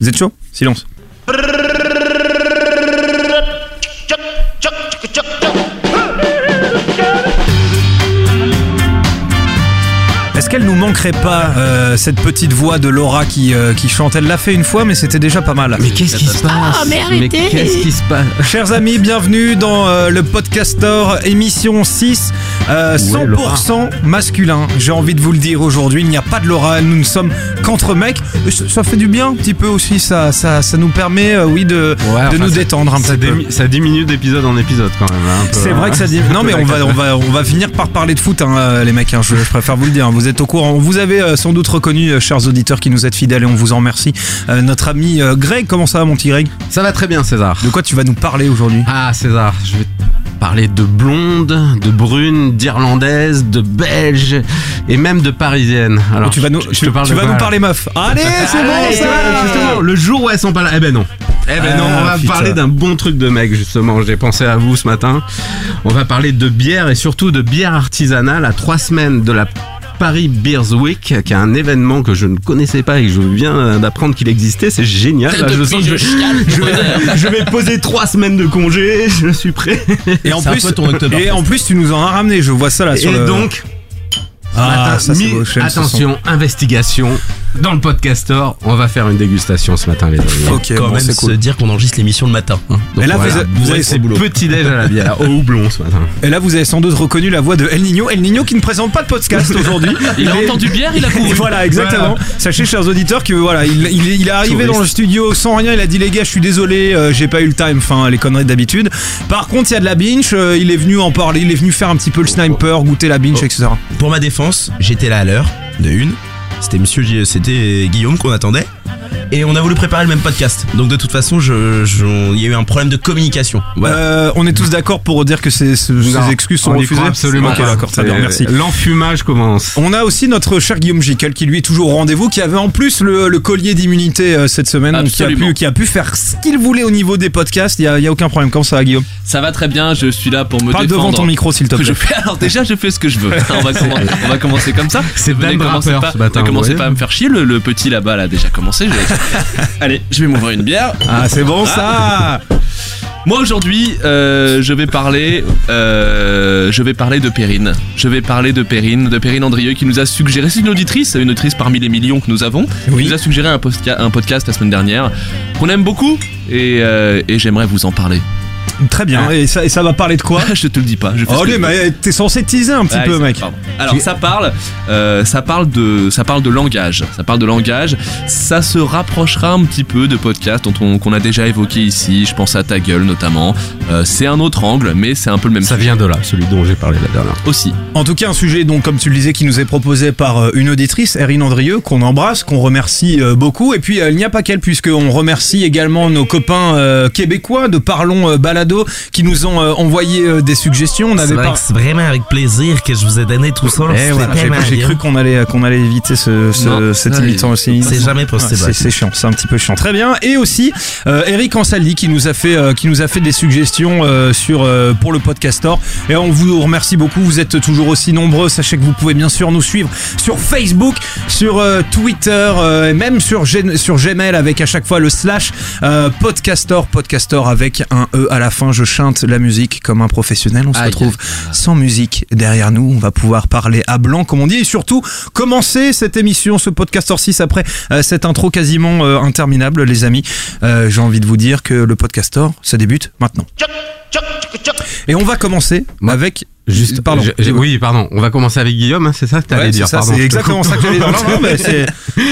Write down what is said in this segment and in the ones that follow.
Vous êtes chaud? Silence. Est-ce qu'elle nous manquerait pas, euh, cette petite voix de Laura qui, euh, qui chante? Elle l'a fait une fois, mais c'était déjà pas mal. Mais qu'est-ce qui se passe? Ah, mais arrêtez. qu'est-ce qui se passe? Chers amis, bienvenue dans euh, le Podcastor émission 6, euh, 100% masculin. J'ai envie de vous le dire aujourd'hui, il n'y a pas de Laura, nous ne sommes qu'entre mecs. Et ça, fait du bien un petit peu aussi, ça, ça, ça nous permet, euh, oui, de, Ouais, de enfin, nous détendre un ça, petit peu. ça diminue d'épisode en épisode quand même. hein, C'est hein. vrai que ça dit. Non mais on va on va on va finir par parler de foot hein, euh, les mecs. hein, je, je préfère vous le dire. Vous êtes au courant. Vous avez euh, sans doute reconnu, euh, chers auditeurs qui nous êtes fidèles et on vous en remercie. euh, notre ami euh, Greg. Comment ça va mon petit Greg? Ça va très bien César. De quoi tu vas nous parler aujourd'hui? Ah César, je vais parler de blonde, de brune, d'irlandaise, de belge et même de parisienne. Alors Tu vas nous je- je tu, te parle tu de vas quoi, nous là parler meuf. Allez c'est bon ça. le jour où elles sont pas là, eh ben non. Eh ben Ah, non, on va putain. parler d'un bon truc de mec justement. J'ai pensé à vous ce matin. On va parler de bière et surtout de bière artisanale à trois semaines de la Paris Beers Week, qui est un événement que je ne connaissais pas et que je viens d'apprendre qu'il existait. C'est génial. Là, je sens que je, je vais, je vais poser trois semaines de congé. Je suis prêt. Et en plus et en tu nous en as ramené. Je vois ça là sur Et le. donc, ah, matin, ça, mi- beau, attention, investigation. Dans le podcastor, on va faire une dégustation ce matin, les amis. Ok quand bon, même c'est se dire qu'on enregistre l'émission le matin. hein. Donc Et là, vous voilà, vous avez- boulot. Petit déj à la bière, au houblon ce matin. Et là vous avez sans doute reconnu la voix de El Nino. El Nino qui ne présente pas de podcast aujourd'hui. Il a est- entendu bière, il a couru. Voilà, exactement. Sachez, chers auditeurs, que voilà, il, il, il est arrivé Touriste. dans le studio sans rien. Il a dit les gars, je suis désolé, euh, j'ai pas eu le time. Enfin, les conneries d'habitude. Par contre, il y a de la binge. euh, il est venu en parler. Il est venu faire un petit peu le sniper, goûter la binge, etc. Pour ma défense, j'étais là à l'heure de une. C'était Monsieur, Gu- c'était Guillaume qu'on attendait. Et on a voulu préparer le même podcast. Donc de toute façon, je, je- il y a eu un problème de communication. Voilà. Euh, on est tous d'accord pour dire que ces, ce- ces excuses sont on refusées. absolument pas. d'accord, très bien, C'est- merci. L'enfumage commence. On a aussi notre cher Guillaume Jiquel qui lui est toujours au rendez-vous, qui avait en plus le, le collier d'immunité euh, cette semaine, donc qui a, pu, qui a pu faire ce qu'il voulait au niveau des podcasts. Il y a, il y a aucun problème. Comment ça va, Guillaume? Ça va très bien, je suis là pour me Parle défendre. devant ton micro, s'il te plaît. je fais, alors déjà je fais ce que je veux. on, va commen- on va commencer comme ça. C'est pas, ce matin, ne commencez pas à me faire chier. Le, le petit là-bas là a déjà commencé. je vais- Allez, je vais m'ouvrir une bière. Ah, c'est bon ça. Moi aujourd'hui, euh, je vais parler, euh, je vais parler de Perrine. Je vais parler de Perrine, de Perrine Andrieux qui nous a suggéré, c'est une auditrice, une auditrice parmi les millions que nous avons, Oui. qui nous a suggéré un, podcast la semaine dernière qu'on aime beaucoup et, euh, et j'aimerais vous en parler. Très bien. Et ça, et ça va parler de quoi je te le dis pas. Je fais ce Oh, que allez, je veux. mais t'es censé teaser un petit Ah, peu, exact, mec. pardon. Alors ça parle, euh, ça parle de, ça parle de langage. Ça parle de langage. Ça se rapprochera un petit peu de podcasts dont on qu'on a déjà évoqué ici. Je pense à ta gueule notamment. Euh, c'est un autre angle, mais c'est un peu le même Ça sujet vient de là, celui dont j'ai parlé la dernière. aussi. En tout cas, un sujet, donc, comme tu le disais, qui nous est proposé par euh, une auditrice, Erin Andrieux, qu'on embrasse, qu'on remercie euh, beaucoup. Et puis, euh, il n'y a pas qu'elle, puisqu'on remercie également nos copains euh, québécois de Parlons euh, Balado, qui nous ont euh, envoyé euh, des suggestions. On C'est avait vrai pas. que c'est vraiment avec plaisir que je vous ai donné tout ça. Eh, voilà, j'ai- cru qu'on allait, qu'on allait éviter ce, ce- Non, cette ça, émission aussi. C'est jamais possible. C'est- chiant, c'est un petit peu chiant. Très bien. Et aussi euh, Eric Ansaldi qui nous a fait euh, qui nous a fait des suggestions euh, sur euh, pour le podcastor. Et on vous remercie beaucoup. Vous êtes toujours aussi nombreux. Sachez que vous pouvez bien sûr nous suivre sur Facebook, sur euh, Twitter, euh, et même sur sur Gmail avec à chaque fois le slash euh, podcastor podcastor avec un e à la fin. Je chante la musique comme un professionnel. On se Aïe, retrouve sans musique derrière nous. On va pouvoir parler à blanc, comme on dit, et surtout commencer cette émission, ce podcastor 6 après euh, cette intro quasiment euh, interminable, les amis. Euh, J'ai envie de vous dire que le podcastor, ça débute maintenant. Et on va commencer avec. Juste, Pardon. je- je- oui, pardon. On va commencer avec Guillaume, hein, c'est ça que t'allais Ouais, dire. c'est pardon, exactement ça que j'allais dire. Non, non, mais c'est-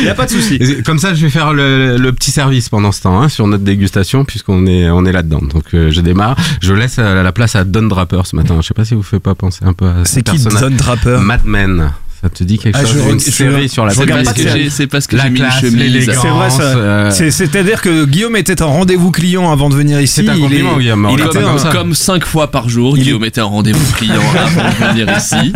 y a pas de souci. Comme ça, je vais faire le, le petit service pendant ce temps hein, sur notre dégustation puisqu'on est on est là-dedans. Donc euh, je démarre. Je laisse euh, la place à Don Draper ce matin. Je sais pas si vous faites pas penser un peu à ce C'est qui. Don Draper? Mad Men. Ça te dit quelque Ah, chose je Une je- série sur la C'est parce que j'ai, c'est parce que La j'ai mis une classe, chemise. l'élégance. C'est vrai, ça. euh, C'est- C'est-à-dire que Guillaume était en rendez-vous client avant de venir ici. C'est un Il est- Guillaume. Il On était comme cinq fois par jour, Il Guillaume était en rendez-vous client avant de venir ici.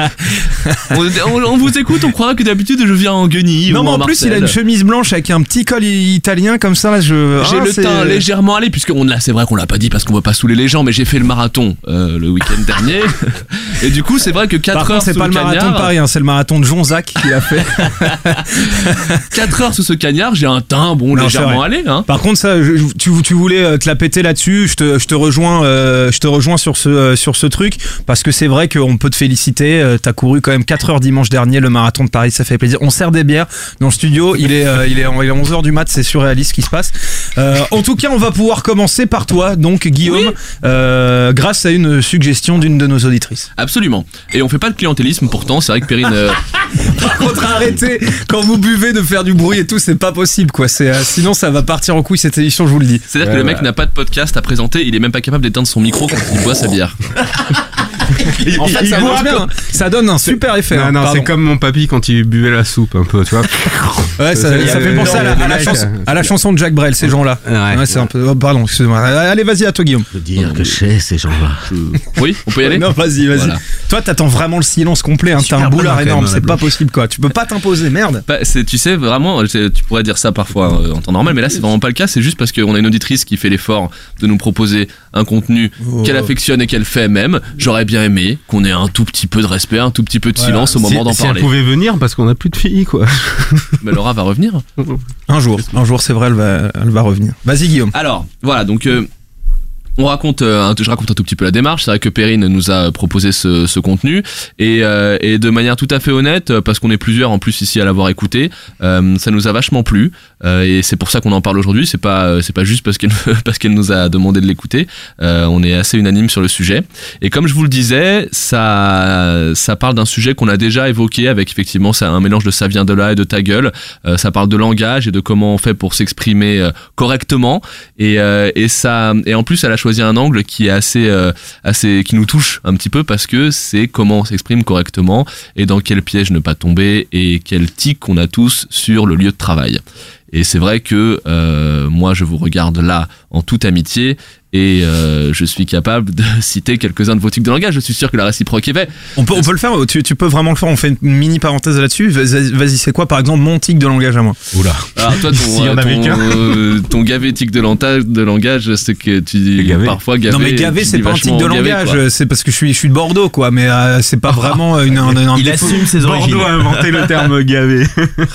On, on- on vous écoute, on croira que d'habitude je viens en guenille. Non, ou mais en en plus, il a une chemise blanche avec un petit col italien comme ça. Là, je. J'ai Ah, le teint légèrement allé puisque on l'a, c'est vrai qu'on l'a pas dit parce qu'on va pas saouler les gens, mais j'ai fait le marathon euh, le week-end dernier et du coup c'est vrai que 4 Par heures c'est pas le marathon de Paris, hein, c'est le marathon marathon de Jonzac qu'il a fait. 4 heures sous ce cagnard, j'ai un teint bon Non, légèrement allé. Hein. Par contre, ça, je- tu, tu voulais euh, te la péter là-dessus. Je te, je te rejoins, euh, je te rejoins sur ce, euh, sur ce truc parce que c'est vrai qu'on peut te féliciter. T'as couru quand même 4 heures dimanche dernier le marathon de Paris, ça fait plaisir. On sert des bières dans le studio. Il est, euh, il est, il est 11 h du mat. C'est surréaliste ce qui se passe. Euh, en tout cas, on va pouvoir commencer par toi, donc Guillaume, euh, grâce à une suggestion d'une de nos auditrices. Absolument. Et on fait pas de clientélisme pourtant. C'est vrai que Perrine. euh, Par contre, arrêtez quand vous buvez de faire du bruit et tout, c'est pas possible quoi. C'est, euh, sinon, ça va partir en couille cette édition, je vous le dis. C'est-à-dire que le mec n'a pas de podcast à présenter, il est même pas capable d'éteindre son micro quand il boit sa bière. En fait, ça marche bien. hein. Ça donne un super effet. Non, hein. non, c'est comme mon papy quand il buvait la soupe un peu, tu vois. Ouais, ça, fait penser à la, le à la chanson, à la chanson de Jack Brel, ces gens-là. Ouais. c'est un peu. oh, pardon, excuse-moi. Allez, vas-y à toi, Guillaume. dire que chez ces gens-là. Oui, on peut y aller Non, vas-y, vas-y. Voilà. Toi, t'attends vraiment le silence complet. Hein. T'as un boulard énorme. même, C'est pas possible, quoi. Tu peux pas t'imposer, merde. Bah, tu sais, vraiment, c'est- tu pourrais dire ça parfois euh, en temps normal, mais là, c'est vraiment pas le cas. C'est juste parce qu'on a une auditrice qui fait l'effort de nous proposer un contenu Oh. qu'elle affectionne et qu'elle fait même. J'aurais bien aimé qu'on ait un tout petit peu de respect, un tout petit peu de Voilà. silence au moment d'en si, si elle parler. pouvait venir parce qu'on a plus de filles, quoi. Mais Laura va revenir. Un jour, un jour, c'est vrai, elle va, elle va revenir. Vas-y, Guillaume. Alors, voilà, donc euh, on raconte, euh, je raconte un tout petit peu la démarche. C'est vrai que Perrine nous a proposé ce, ce contenu et, euh, et de manière tout à fait honnête, euh, parce qu'on est plusieurs en plus ici à l'avoir écouté, euh, ça nous a vachement plu euh, et c'est pour ça qu'on en parle aujourd'hui. C'est pas, euh, c'est pas juste parce qu'elle parce qu'elle nous a demandé de l'écouter. On est assez unanime sur le sujet. Et comme je vous le disais, ça, ça parle d'un sujet qu'on a déjà évoqué avec effectivement ça, un mélange de ça vient de là et de ta gueule. Ça parle de langage et de comment on fait pour s'exprimer correctement. Et, et ça, et en plus, elle a choisi un angle qui est assez, euh, assez, qui nous touche un petit peu parce que c'est comment on s'exprime correctement et dans quel piège ne pas tomber et quel tic on a tous sur le lieu de travail. Et c'est vrai que euh, moi, je vous regarde là en toute amitié et euh, je suis capable de citer quelques-uns de vos tics de langage. Je suis sûr que la réciproque est faite. On peut, on peut le faire. Tu, tu peux vraiment le faire. On fait une mini parenthèse là-dessus. Vas-y, c'est quoi, par exemple, mon tic de langage à moi Oula. Alors toi, ton, en euh, ton, euh, ton gavé tic de, langage, c'est que tu dis gavé. parfois gavé. Non mais gavé c'est pas un tic de gavé, langage, c'est parce que je suis je suis de Bordeaux quoi, mais euh, c'est pas vraiment une, un, un Il défaut. assume ses origines. Bordeaux a inventé le terme gavé.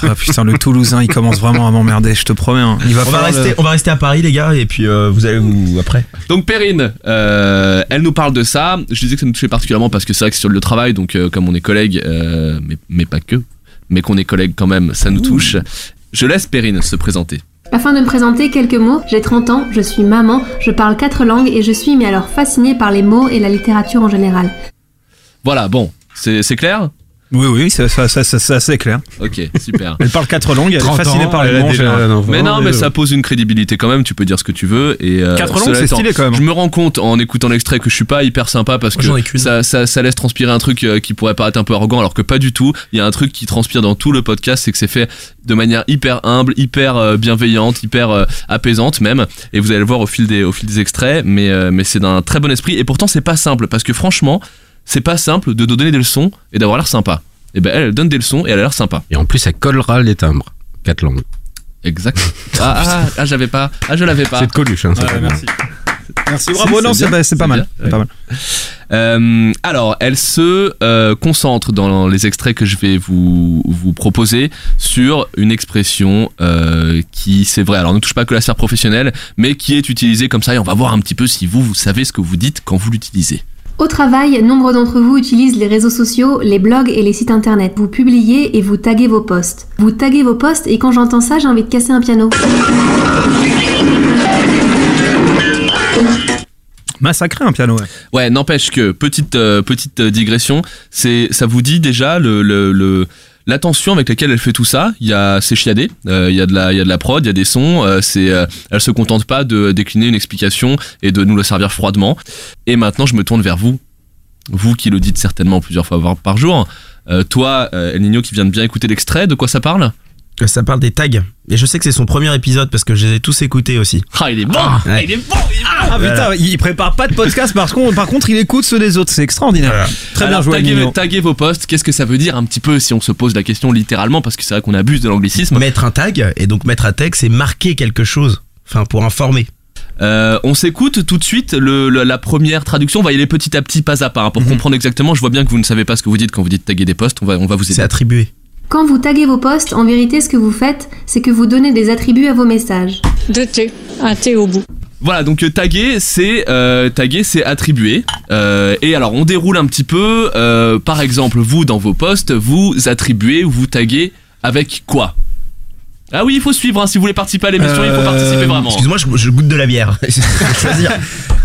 Ah putain le Toulousain il commence vraiment à m'emmerder, je te promets. hein. Il va On va, le- rester, on va rester à Paris, les gars, et puis euh, vous allez vous. Après? Donc Perrine, euh, elle nous parle de ça. Je disais que ça nous touchait particulièrement parce que c'est vrai que c'est sur le travail, donc euh, comme on est collègues, euh, mais, mais pas que, mais qu'on est collègues quand même, ça nous touche. Je laisse Perrine se présenter. Afin de me présenter quelques mots, j'ai 30 ans, je suis maman, je parle quatre langues et je suis mais alors fascinée par les mots et la littérature en général. Voilà, bon, c'est c'est clair? Oui oui, ça, ça, ça, ça- c'est assez clair. Ok, super. Elle parle quatre langues, elle est 30 fascinée ans, par les enfant, Mais non, mais déjà. ça pose une crédibilité quand même. Tu peux dire ce que tu veux. Et euh, Quatre langues, c'est stylé quand même. Je me rends compte en écoutant l'extrait que je suis pas hyper sympa parce que ça, ça, ça laisse transpirer un truc euh, qui pourrait paraître un peu arrogant, alors que pas du tout. Il y a un truc qui transpire dans tout le podcast, c'est que c'est fait de manière hyper humble, hyper euh, bienveillante, hyper euh, apaisante même. Et vous allez le voir au fil des, au fil des extraits, mais, euh, mais c'est d'un très bon esprit. Et pourtant, c'est pas simple parce que franchement, c'est pas simple de donner des leçons et d'avoir l'air sympa. Et ben elle, elle donne des leçons et elle a l'air sympa. Et en plus, elle collera les timbres. Quatre langues. Exact. Ah, ah, ah, j'avais pas. Ah, je l'avais pas. C'est de Coluche, hein. Ouais, merci. Merci, bravo, non, c'est pas, mal. pas mal. Euh, alors, elle se euh, concentre dans les extraits que je vais vous, vous proposer sur une expression euh, qui, c'est vrai, alors ne touche pas que la sphère professionnelle, mais qui est utilisée comme ça et on va voir un petit peu si vous, vous savez ce que vous dites quand vous l'utilisez. Au travail, nombre d'entre vous utilisent les réseaux sociaux, les blogs et les sites internet. Vous publiez et vous taguez vos posts. Vous taguez vos posts et quand j'entends ça, j'ai envie de casser un piano. Massacrer un piano, ouais. Ouais, n'empêche que, petite, euh, petite euh, digression, c'est, ça vous dit déjà le, le, le- l'attention avec laquelle elle fait tout ça. Il y a, c'est chiadé, euh, il y a de la, il y a la prod, il y a des sons, euh, c'est, euh, elle se contente pas de décliner une explication et de nous la servir froidement. Et maintenant, je me tourne vers vous. Vous qui le dites certainement plusieurs fois par- jour. Euh, toi, El Nino qui vient de bien écouter l'extrait, de quoi ça parle? Ça parle des tags. Et je sais que c'est son premier épisode parce que je les ai tous écoutés aussi. Ah, il est bon ouais. Il est bon il est bon Ah putain, il prépare pas de podcast parce qu'on, par contre, il écoute ceux des autres. C'est extraordinaire. Voilà. Très Alors, bien joué, taguez, taguez vos posts, qu'est-ce que ça veut dire un petit peu si on se pose la question littéralement? Parce que c'est vrai qu'on abuse de l'anglicisme. Mettre un tag, et donc mettre un tag, c'est marquer quelque chose. Enfin, pour informer. Euh, on s'écoute tout de suite le, le- la première traduction. On va y aller petit à petit, pas à pas, hein, pour Mhm. comprendre exactement. Je vois bien que vous ne savez pas ce que vous dites quand vous dites taguer des posts. On va, on va vous C'est aider. attribué. Quand vous taguez vos posts, en vérité, ce que vous faites, c'est que vous donnez des attributs à vos messages. Deux T, un T au bout. Voilà, donc euh, taguer, c'est euh, taguer, c'est attribuer. Euh, et alors, on déroule un petit peu. euh, par exemple, vous dans vos posts, vous attribuez ou vous taguez avec quoi? Ah oui, il faut suivre. hein, si vous voulez participer à l'émission, il faut Euh, participer vraiment. Excuse-moi, je, je goûte de la bière.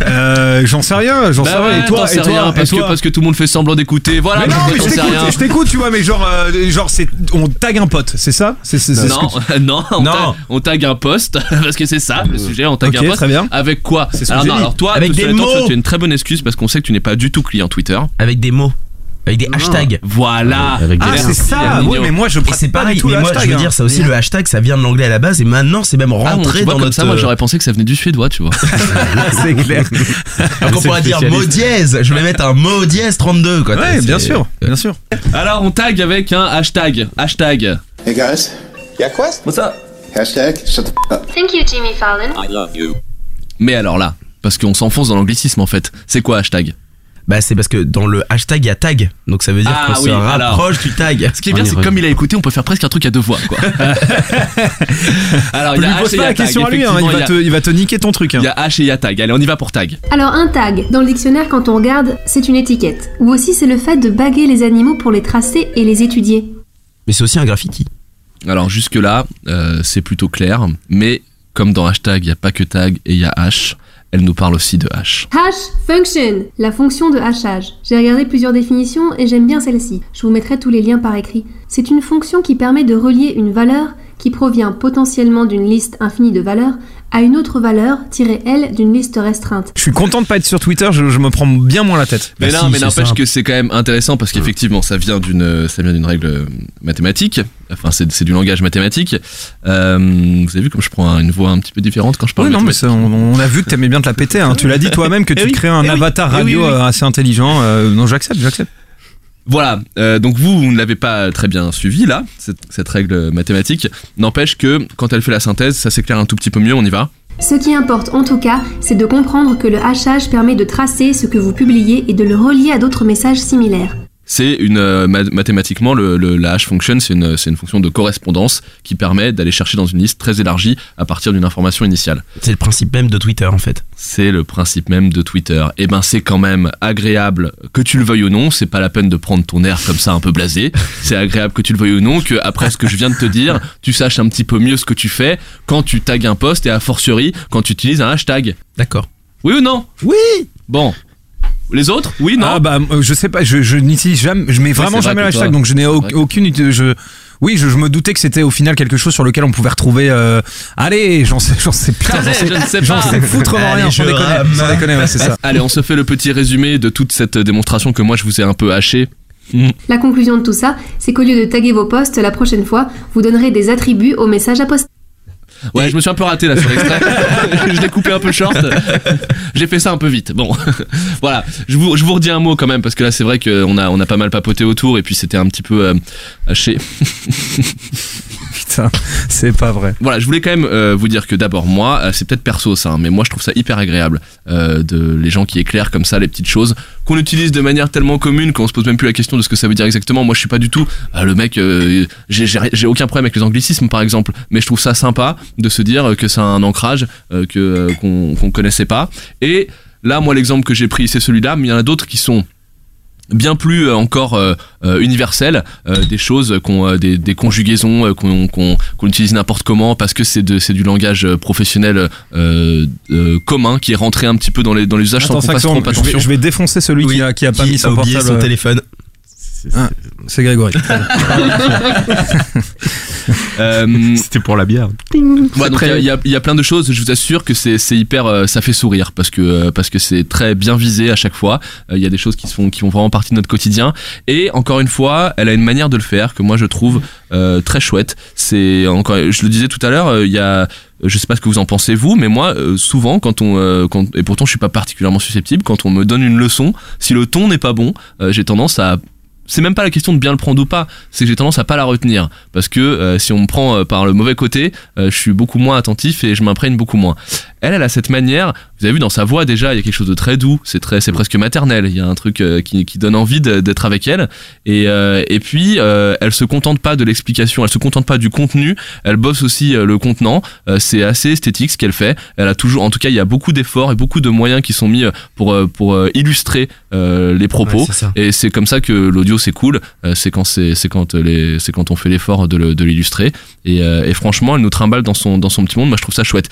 Euh, j'en sais rien, j'en sais Bah rien. ouais, et toi, t'en et sais toi, rien, et parce, que, parce que tout le monde fait semblant d'écouter. Voilà, Mais non, mais mais je sais t'écoute, rien. je t'écoute, tu vois, mais genre, euh, genre c'est, on tag un pote, c'est ça? C'est c'est- c'est ce Non, non, on, Non. Tag, on tag un post parce que c'est ça le sujet. On tag un post très bien. avec quoi? C'est ce que Alors j'ai non, dit. alors toi, Avec des mots. tu as une très bonne excuse parce qu'on sait que tu n'es pas du tout client Twitter. Avec des mots. Avec des hashtags. Voilà. Avec des Ah, c'est ça. Ouais, mais moi je pratique c'est pas pareil, du tout mais le moi je hashtag, veux hein. dire, ça aussi le hashtag, ça vient de l'anglais à la base et maintenant c'est même Ah, bon, rentré tu vois, dans comme notre. ça, moi j'aurais pensé que ça venait du suédois, tu vois. c'est clair. Donc on pourrait dire mot dièse. Je vais mettre un mot dièse 32 quoi. Ouais, bien sûr, bien sûr. Alors on tag avec un hashtag. Hashtag. Hey guys. Yeah, quest? What's up? Hashtag shut the f up. Thank you, Jimmy Fallon. Mais alors là, parce qu'on s'enfonce dans l'anglicisme en fait. C'est quoi hashtag? Bah c'est parce que dans le hashtag il y a tag. Donc ça veut dire Ah qu'on oui, se alors. rapproche du tag. Ce qui est bien, c'est que comme il a écouté, on peut faire presque un truc à deux voix, quoi. alors, il y a pose H pas la tag. question à lui, hein, il, va te, il va te niquer ton truc. hein. Il y a H et il y a tag. Allez, on y va pour tag. Alors un tag, dans le dictionnaire quand on regarde, c'est une étiquette. Ou aussi c'est le fait de baguer les animaux pour les tracer et les étudier. Mais c'est aussi un graffiti. Alors jusque-là, euh, c'est plutôt clair, mais comme dans hashtag, il n'y a pas que tag et il y a hash, elle nous parle aussi de hash. Hash function, la fonction de hachage. J'ai regardé plusieurs définitions et j'aime bien celle-ci. Je vous mettrai tous les liens par écrit. C'est une fonction qui permet de relier une valeur qui provient potentiellement d'une liste infinie de valeurs à une autre valeur tirée elle d'une liste restreinte. Je suis content de pas être sur Twitter, je, je me prends bien moins la tête. Mais Bah non, si, mais n'empêche que c'est quand même intéressant parce qu'effectivement, ça vient d'une, ça vient d'une règle euh, mathématique. Enfin, c'est, c'est du langage mathématique. Euh, vous avez vu comme je prends une voix un petit peu différente quand je parle Oui, non, mais ça, on, on a vu que t'aimais bien te la péter. Hein. Tu l'as dit toi-même que Eh tu oui, crées un eh oui, avatar eh oui, radio oui, oui. euh, assez intelligent. Euh, non, j'accepte, j'accepte. Voilà, euh, donc vous, vous ne l'avez pas très bien suivi là, cette, cette règle mathématique. N'empêche que quand elle fait la synthèse, ça s'éclaire un tout petit peu mieux, on y va. Ce qui importe en tout cas, c'est de comprendre que le hachage permet de tracer ce que vous publiez et de le relier à d'autres messages similaires. C'est une euh, ma- mathématiquement le, le- la hash function, c'est une, c'est une fonction de correspondance qui permet d'aller chercher dans une liste très élargie à partir d'une information initiale. C'est le principe même de Twitter en fait. C'est le principe même de Twitter. Et ben c'est quand même agréable que tu le veuilles ou non. C'est pas la peine de prendre ton air comme ça un peu blasé. C'est agréable que tu le veuilles ou non que après ce que je viens de te dire, tu saches un petit peu mieux ce que tu fais quand tu tags un post et a fortiori quand tu utilises un hashtag. D'accord. Oui ou non? Oui Bon. Les autres Oui, non Ah bah euh, je sais pas, je, je n'utilise jamais, je mets vraiment vrai jamais que le hashtag, toi- donc je n'ai au- vrai aucune. idée, Je, oui, je, je me doutais que c'était au final quelque chose sur lequel on pouvait retrouver. euh, allez, j'en sais, j'en sais putain, Allez, j'en sais, je ne sais j'en pas. sais foutrement Allez, rien, je sans déconner, sans déconner, ouais, c'est ça. Allez, on se fait le petit résumé de toute cette démonstration que moi je vous ai un peu haché. La conclusion de tout ça, c'est qu'au lieu de taguer vos posts la prochaine fois, vous donnerez des attributs aux messages à poster. Ouais, je me suis un peu raté là sur l'extrait. je l'ai coupé un peu short. J'ai fait ça un peu vite. Bon, voilà. Je vous, je vous redis un mot quand même parce que là c'est vrai qu'on a, on a pas mal papoté autour et puis c'était un petit peu euh, haché. C'est pas vrai. Voilà, je voulais quand même euh, vous dire que d'abord moi, euh, c'est peut-être perso ça, hein, mais moi je trouve ça hyper agréable euh, de les gens qui éclairent comme ça les petites choses qu'on utilise de manière tellement commune qu'on se pose même plus la question de ce que ça veut dire exactement. Moi je suis pas du tout le mec, j'ai- aucun problème avec les anglicismes par exemple, mais je trouve ça sympa de se dire que c'est un ancrage qu'on qu'on connaissait pas. Et là moi l'exemple que j'ai pris c'est celui-là, mais il y en a d'autres qui sont bien plus euh, encore euh, euh, universelles, euh, des choses qu'on euh, des, des conjugaisons euh, qu'on qu'on qu'on utilise n'importe comment parce que c'est de c'est du langage euh, professionnel euh, euh, commun qui est rentré un petit peu dans les dans les usages sans Attends qu'on 5 fasse trop je attention. vais, je vais défoncer celui qui a, qui a pas mis son portable. son téléphone. C'est Grégory. Euh, C'était pour la bière. Ouais, il y a- il y, y a plein de choses. Je vous assure que c'est c'est hyper, euh, ça fait sourire parce que euh, parce que c'est très bien visé à chaque fois. Euh, Il y a des choses qui sont qui font vraiment partie de notre quotidien. Et encore une fois, elle a une manière de le faire que moi je trouve euh, très chouette. C'est encore, je le disais tout à l'heure, euh, il y a je sais pas ce que vous en pensez vous, mais moi euh, souvent quand on euh, quand, et pourtant je suis pas particulièrement susceptible quand on me donne une leçon, si le ton n'est pas bon, euh, j'ai tendance à c'est même pas la question de bien le prendre ou pas, c'est que j'ai tendance à pas la retenir parce que euh, si on me prend euh, par le mauvais côté, euh, je suis beaucoup moins attentif et je m'imprègne beaucoup moins. elle, elle a cette manière. Vous avez vu dans sa voix déjà, il y a quelque chose de très doux. C'est très, c'est presque maternel. Il y a un truc euh, qui, qui donne envie d'être avec elle. Et, euh, et puis, euh, elle se contente pas de l'explication. Elle se contente pas du contenu. Elle bosse aussi euh, le contenant. Euh, c'est assez esthétique ce qu'elle fait. Elle a toujours, en tout cas, il y a beaucoup d'efforts et beaucoup de moyens qui sont mis pour pour illustrer euh, les propos. Ouais. Et c'est comme ça que l'audio c'est cool. Euh, c'est quand c'est c'est quand les c'est quand on fait l'effort de le- de l'illustrer. Et, euh, et franchement, elle nous trimballe dans son dans son petit monde. Moi, je trouve ça chouette.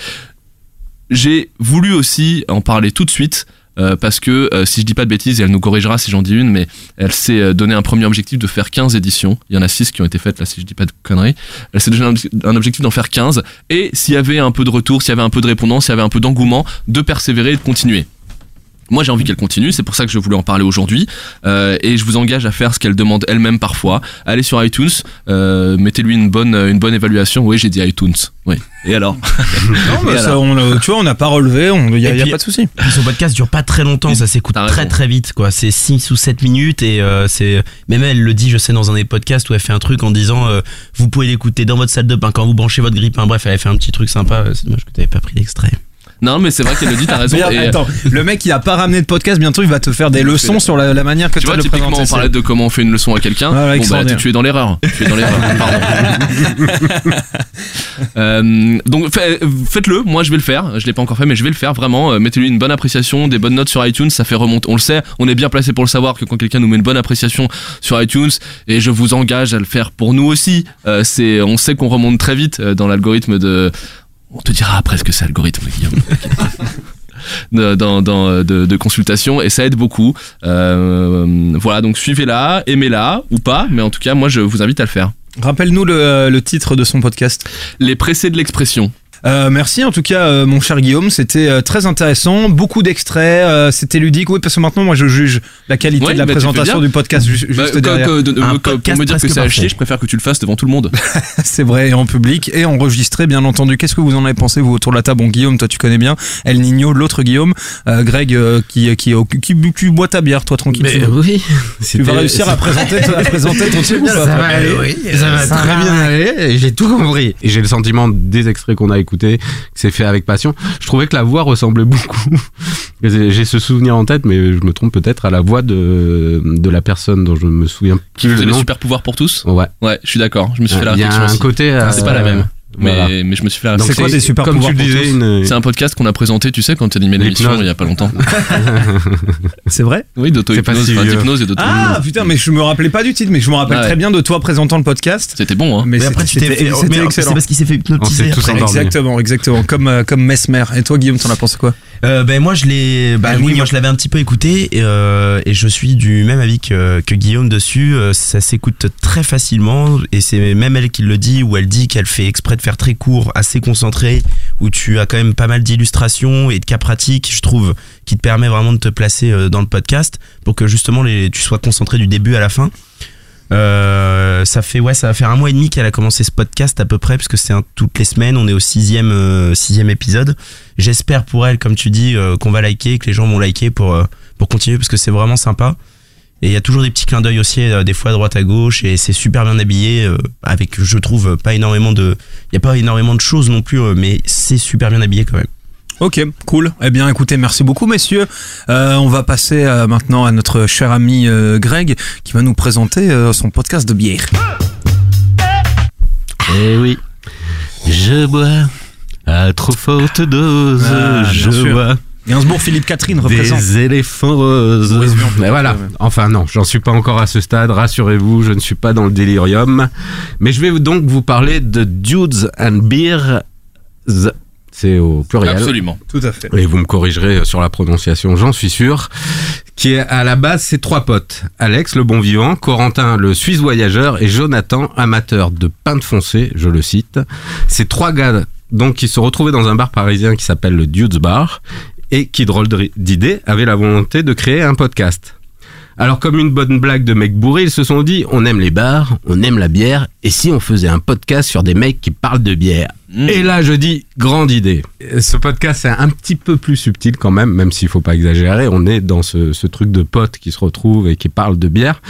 J'ai voulu aussi en parler tout de suite. euh, parce que euh, si je dis pas de bêtises, et elle nous corrigera si j'en dis une, mais elle s'est euh, donné un premier objectif de faire 15 éditions. Il y en a 6 qui ont été faites là si je dis pas de conneries. Elle s'est donné un obje- un objectif d'en faire 15 et s'il y avait un peu de retour, s'il y avait un peu de répondance, s'il y avait un peu d'engouement, de persévérer et de continuer. Moi, j'ai envie qu'elle continue, c'est pour ça que je voulais en parler aujourd'hui. Euh, et je vous engage à faire ce qu'elle demande elle-même parfois. Allez sur iTunes, euh, mettez-lui une bonne, une bonne évaluation. Oui, j'ai dit iTunes. Oui. Et alors Non, mais ça, alors on, a- tu vois, on n'a pas relevé, il n'y a, y a puis- pas de souci. Son podcast dure pas très longtemps, ça s'écoute très raison. très vite quoi. C'est 6 ou 7 minutes et euh, c'est même elle le dit, je sais dans un des podcasts où elle fait un truc en disant euh, vous pouvez l'écouter dans votre salle de bain quand vous branchez votre grippe. Hein, bref, elle avait fait un petit truc sympa. C'est dommage que t'avais pas pris l'extrait. Non, mais c'est vrai qu'elle le dit, t'as raison. Et, attends, le mec qui a pas ramené de podcast, bientôt il va te faire des leçons sur la, la manière que tu tu vois, le typiquement, présenter. on parlait de comment on fait une leçon à quelqu'un. Ah, bon, bah, tu es dans l'erreur. Tu es dans l'erreur. Pardon. Euh, donc, fait- faites-le. Moi, je vais le faire. Je l'ai pas encore fait, mais je vais le faire vraiment. Euh, Mettez-lui une bonne appréciation, des bonnes notes sur iTunes. Ça fait remonter. On le sait. On est bien placé pour le savoir que quand quelqu'un nous met une bonne appréciation sur iTunes, et je vous engage à le faire pour nous aussi. euh, c'est, on sait qu'on remonte très vite dans l'algorithme de. On te dira après ce que c'est l'algorithme, Guillaume. de, dans, dans, euh, de, de consultation et ça aide beaucoup. Euh, voilà, donc suivez-la, aimez-la ou pas, mais en tout cas, moi je vous invite à le faire. Rappelle-nous le, le titre de son podcast. Les pressés de l'expression. Euh, merci en tout cas, euh, mon cher Guillaume. C'était euh, très intéressant. Beaucoup d'extraits. euh, C'était ludique. Oui, parce que maintenant, moi, je juge la qualité Ouais, de la bah, présentation du podcast ju- juste Bah, que- derrière. que- de- Un que- pour podcast me dire que c'est à chier, je préfère que tu le fasses devant tout le monde. C'est vrai, en public et enregistré, bien entendu. Qu'est-ce que vous en avez pensé, vous, autour de la table? Bon, Guillaume, toi, tu connais bien. El Nino, l'autre Guillaume. Euh, Greg, euh, qui, qui, qui, qui, qui boit ta bière, toi, tranquille. tu, oui. tu vas réussir à présenter, à présenter ton truc ou Ça pas? va aller, oui, ça va très bien aller, et j'ai tout compris. Et j'ai le sentiment des extraits qu'on a écoutés, que c'est fait avec passion. Je trouvais que la voix ressemblait beaucoup. J'ai ce souvenir en tête, mais je me trompe peut-être à la voix de, de la personne dont je me souviens Qui faisait le les super pouvoirs pour tous? Ouais. Ouais, je suis d'accord. Je me suis fait la Il y a un aussi. côté. euh, C'est pas la même. Mais, voilà. mais je me suis fait C'est quoi des super Comme pouvoirs tu le pour disais, tous une. C'est un podcast qu'on a présenté, tu sais, quand tu animé l'émission il y a pas longtemps. C'est vrai Oui, d'auto-hypnose, si d'hypnose et d'auto Ah, putain, mais je me rappelais pas du titre, mais je me rappelle Ah ouais. très bien de toi présentant le podcast. C'était bon, hein. Mais Mais après, tu t'es excellent. C'est parce qu'il s'est fait hypnotiser. Exactement, exactement. Comme, euh, comme Mesmer. Et toi, Guillaume, t'en as pensé quoi Euh, ben moi je l'ai bah Ah, oui Nino. moi je l'avais un petit peu écouté et, euh, et je suis du même avis que, que Guillaume dessus ça s'écoute très facilement et c'est même elle qui le dit où elle dit qu'elle fait exprès de faire très court assez concentré où tu as quand même pas mal d'illustrations et de cas pratiques je trouve qui te permet vraiment de te placer euh, dans le podcast pour que justement tu sois concentré du début à la fin euh, ça fait ouais, ça va faire un mois et demi qu'elle a commencé ce podcast à peu près, parce que c'est toutes les semaines. On est au sixième euh, sixième épisode. J'espère pour elle, comme tu dis, qu'on va liker, que les gens vont liker pour pour continuer, parce que c'est vraiment sympa. Et il y a toujours des petits clins d'œil aussi, euh, des fois à droite à gauche, et c'est super bien habillé, euh, avec je trouve pas énormément de, il y a pas énormément de choses non plus, euh, mais c'est super bien habillé quand même. Ok, cool. Eh bien, écoutez, merci beaucoup, messieurs. Euh, on va passer euh, maintenant à notre cher ami euh, Greg, qui va nous présenter euh, son podcast de bière. Eh oui, je bois à trop forte dose, Ah, bien je sûr. bois Gainsbourg, Philippe Catherine représente. des éléphants roses. Mais voilà, enfin non, j'en suis pas encore à ce stade, rassurez-vous, je ne suis pas dans le délirium. Mais je vais donc vous parler de Dudes and Beers, c'est au pluriel. Absolument. Tout à fait. Et vous me corrigerez sur la prononciation, j'en suis sûr. Qui est à la base, c'est trois potes. Alex, le bon vivant, Corentin, le Suisse voyageur, et Jonathan, amateur de pinte foncée, je le cite. Ces trois gars, donc, qui se retrouvaient dans un bar parisien qui s'appelle le Dudes Bar, et qui, drôle d'idée, avaient la volonté de créer un podcast. Alors, comme une bonne blague de mec bourré, ils se sont dit, on aime les bars, on aime la bière, Et si on faisait un podcast sur des mecs qui parlent de bière Mmh. Et là, je dis, grande idée. Ce podcast, c'est un petit peu plus subtil quand même, même s'il faut pas exagérer. On est dans ce, ce truc de potes qui se retrouvent et qui parlent de bière.